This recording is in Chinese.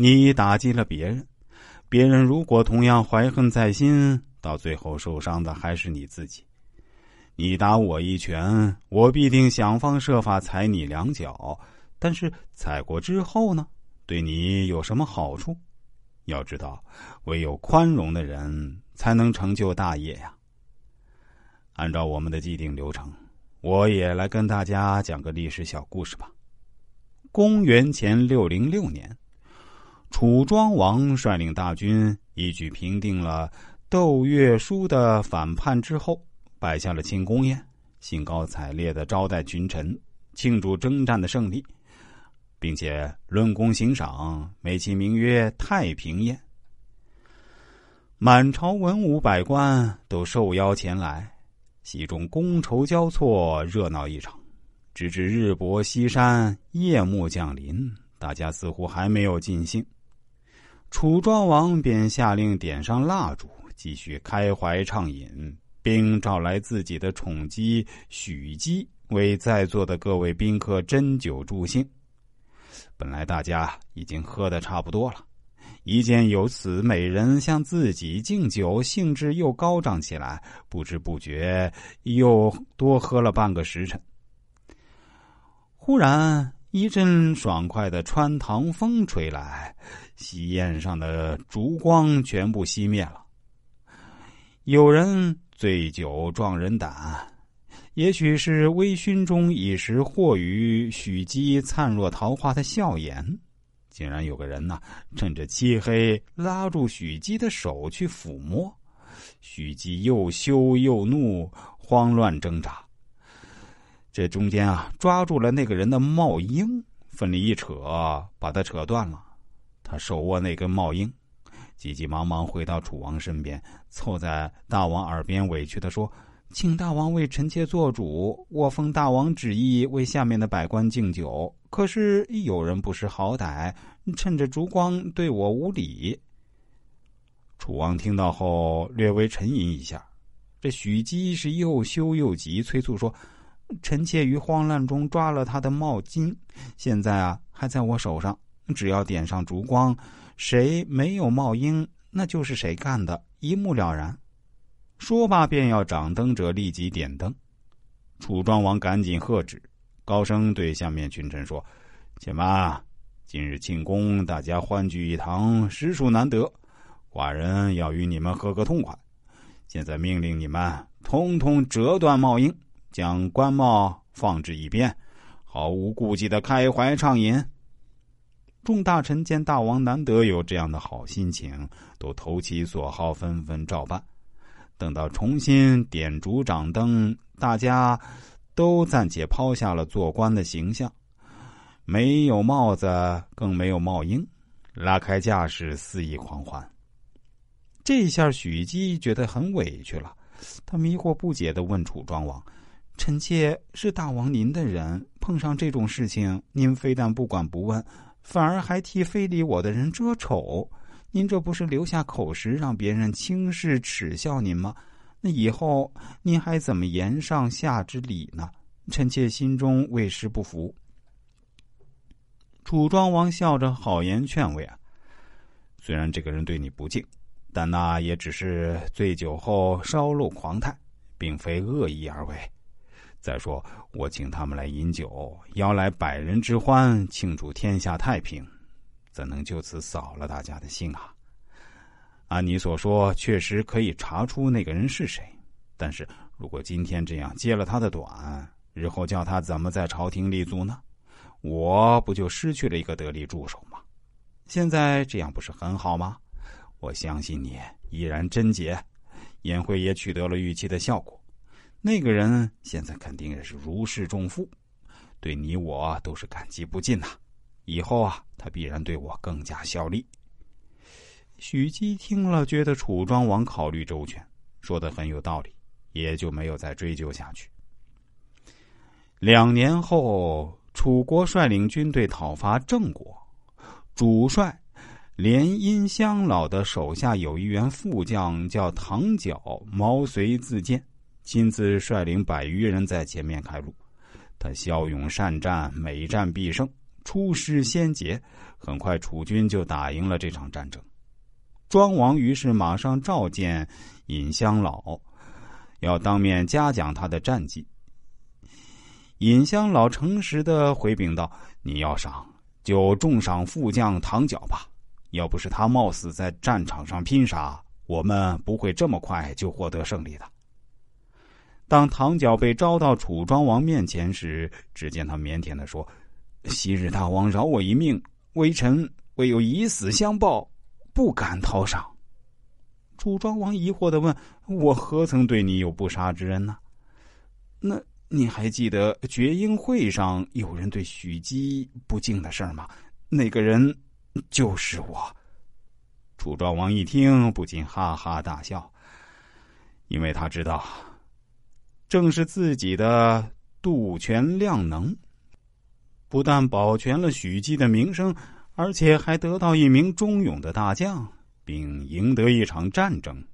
你打击了别人，别人如果同样怀恨在心，到最后受伤的还是你自己。你打我一拳，我必定想方设法踩你两脚，但是踩过之后呢，对你有什么好处？要知道，唯有宽容的人才能成就大业呀。按照我们的既定流程，我也来跟大家讲个历史小故事吧。公元前六零六年，楚庄王率领大军一举平定了窦月书的反叛之后，摆下了庆功宴，兴高采烈的招待群臣，庆祝征战的胜利，并且论功行赏，美其名曰太平宴。满朝文武百官都受邀前来。席中觥筹交错，热闹异常，直至日薄西山，夜幕降临，大家似乎还没有尽兴。楚庄王便下令点上蜡烛，继续开怀畅饮，并召来自己的宠姬许姬为在座的各位宾客斟酒助兴。本来大家已经喝得差不多了。一见有此美人向自己敬酒，兴致又高涨起来，不知不觉又多喝了半个时辰。忽然一阵爽快的穿堂风吹来，喜宴上的烛光全部熄灭了。有人醉酒壮人胆，也许是微醺中一时惑于许姬灿若桃花的笑颜。竟然有个人呢，趁着漆黑拉住许姬的手去抚摸，许姬又羞又怒，慌乱挣扎。这中间啊，抓住了那个人的帽缨，奋力一扯，把他扯断了。他手握那根帽缨，急急忙忙回到楚王身边，凑在大王耳边委屈的说。请大王为臣妾做主，我奉大王旨意为下面的百官敬酒。可是有人不识好歹，趁着烛光对我无礼。楚王听到后略微沉吟一下，这许姬是又羞又急，催促说：“臣妾于慌乱中抓了他的帽巾，现在啊还在我手上。只要点上烛光，谁没有帽缨，那就是谁干的，一目了然。”说罢，便要掌灯者立即点灯。楚庄王赶紧喝止，高声对下面群臣说：“且慢，今日庆功，大家欢聚一堂，实属难得。寡人要与你们喝个痛快。现在命令你们通通折断帽缨，将官帽放置一边，毫无顾忌的开怀畅饮。”众大臣见大王难得有这样的好心情，都投其所好，纷纷照办。等到重新点烛掌灯，大家都暂且抛下了做官的形象，没有帽子，更没有帽缨，拉开架势，肆意狂欢。这下许姬觉得很委屈了，他迷惑不解的问楚庄王：“臣妾是大王您的人，碰上这种事情，您非但不管不问，反而还替非礼我的人遮丑。”您这不是留下口实，让别人轻视耻笑您吗？那以后您还怎么言上下之礼呢？臣妾心中为师不服。楚庄王笑着好言劝慰啊，虽然这个人对你不敬，但那也只是醉酒后稍露狂态，并非恶意而为。再说我请他们来饮酒，邀来百人之欢，庆祝天下太平。怎能就此扫了大家的兴啊？按你所说，确实可以查出那个人是谁。但是如果今天这样揭了他的短，日后叫他怎么在朝廷立足呢？我不就失去了一个得力助手吗？现在这样不是很好吗？我相信你依然贞洁，宴会也取得了预期的效果。那个人现在肯定也是如释重负，对你我都是感激不尽呐。以后啊，他必然对我更加效力。许姬听了，觉得楚庄王考虑周全，说的很有道理，也就没有再追究下去。两年后，楚国率领军队讨伐郑国，主帅连阴乡老的手下有一员副将叫唐角，毛遂自荐，亲自率领百余人在前面开路。他骁勇善战，每战必胜。出师先捷，很快楚军就打赢了这场战争。庄王于是马上召见尹香老，要当面嘉奖他的战绩。尹香老诚实的回禀道：“你要赏，就重赏副将唐角吧。要不是他冒死在战场上拼杀，我们不会这么快就获得胜利的。”当唐角被招到楚庄王面前时，只见他腼腆的说：“昔日大王饶我一命，微臣唯有以死相报，不敢讨赏。”楚庄王疑惑的问：“我何曾对你有不杀之恩呢？那你还记得绝缨会上有人对许姬不敬的事吗？那个人就是我。”楚庄王一听，不禁哈哈大笑，因为他知道。正是自己的杜权量能，不但保全了许姬的名声，而且还得到一名忠勇的大将，并赢得一场战争。